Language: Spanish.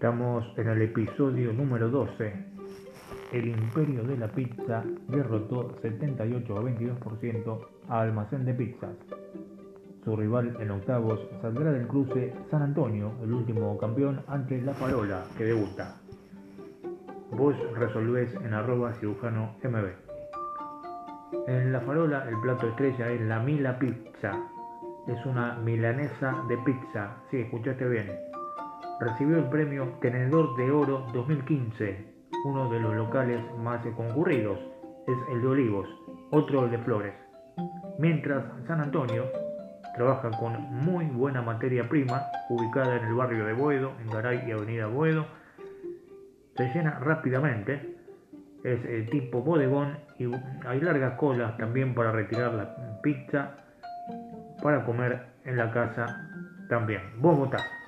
Estamos en el episodio número 12. El imperio de la pizza derrotó 78 a 22% a Almacén de Pizzas. Su rival en octavos saldrá del cruce San Antonio, el último campeón, ante La Farola, que debuta. Vos resolvés en arroba cirujano MB. En La Farola el plato estrella es la Mila Pizza. Es una milanesa de pizza. Sí, escuchaste bien recibió el premio Tenedor de Oro 2015. Uno de los locales más concurridos es el de Olivos, otro el de Flores. Mientras San Antonio trabaja con muy buena materia prima, ubicada en el barrio de Boedo, en Garay y Avenida Boedo, se llena rápidamente, es el tipo bodegón y hay largas colas también para retirar la pizza, para comer en la casa también. Vos votás.